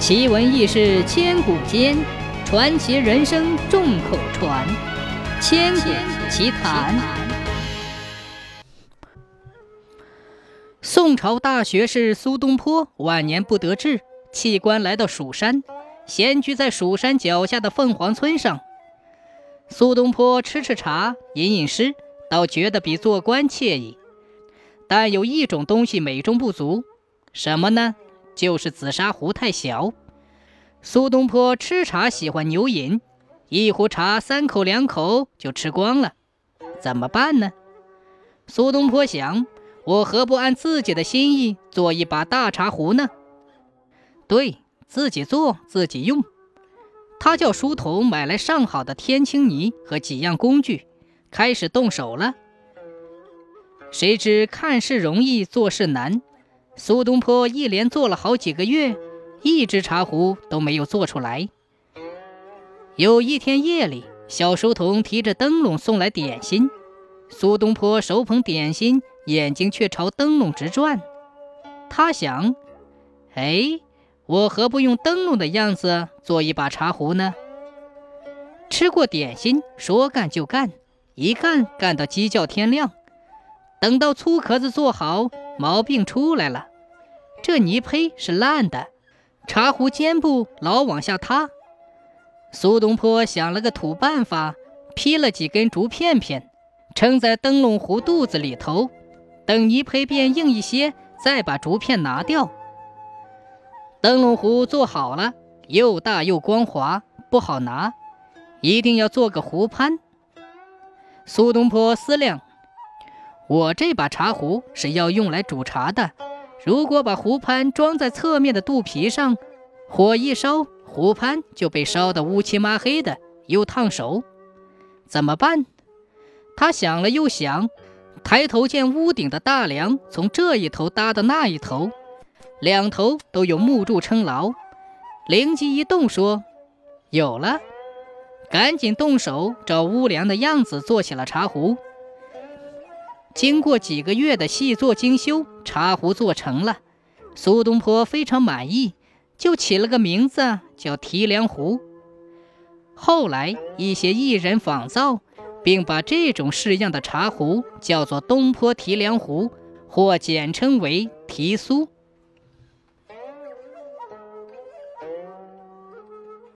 奇闻异事千古间，传奇人生众口传。千古奇谈。宋朝大学士苏东坡晚年不得志，弃官来到蜀山，闲居在蜀山脚下的凤凰村上。苏东坡吃吃茶，吟吟诗，倒觉得比做官惬意。但有一种东西美中不足，什么呢？就是紫砂壶太小。苏东坡吃茶喜欢牛饮，一壶茶三口两口就吃光了，怎么办呢？苏东坡想，我何不按自己的心意做一把大茶壶呢？对自己做自己用。他叫书童买来上好的天青泥和几样工具，开始动手了。谁知看事容易做事难，苏东坡一连做了好几个月，一只茶壶都没有做出来。有一天夜里，小书童提着灯笼送来点心，苏东坡手捧点心，眼睛却朝灯笼直转。他想：哎，我何不用灯笼的样子做一把茶壶呢？吃过点心，说干就干，一干干到鸡叫天亮。等到粗壳子做好，毛病出来了。这泥胚是烂的，茶壶尖部老往下塌。苏东坡想了个土办法，劈了几根竹片片，撑在灯笼壶肚子里头，等泥胚变硬一些，再把竹片拿掉。灯笼壶做好了，又大又光滑，不好拿，一定要做个壶盘。苏东坡思量。我这把茶壶是要用来煮茶的，如果把壶盘装在侧面的肚皮上，火一烧，壶盘就被烧得乌漆抹黑的，又烫手，怎么办？他想了又想，抬头见屋顶的大梁从这一头搭到那一头，两头都有木柱撑牢，灵机一动，说：“有了！”赶紧动手找屋梁的样子做起了茶壶。经过几个月的细作精修，茶壶做成了。苏东坡非常满意，就起了个名字叫提梁壶。后来一些艺人仿造，并把这种式样的茶壶叫做东坡提梁壶，或简称为提苏。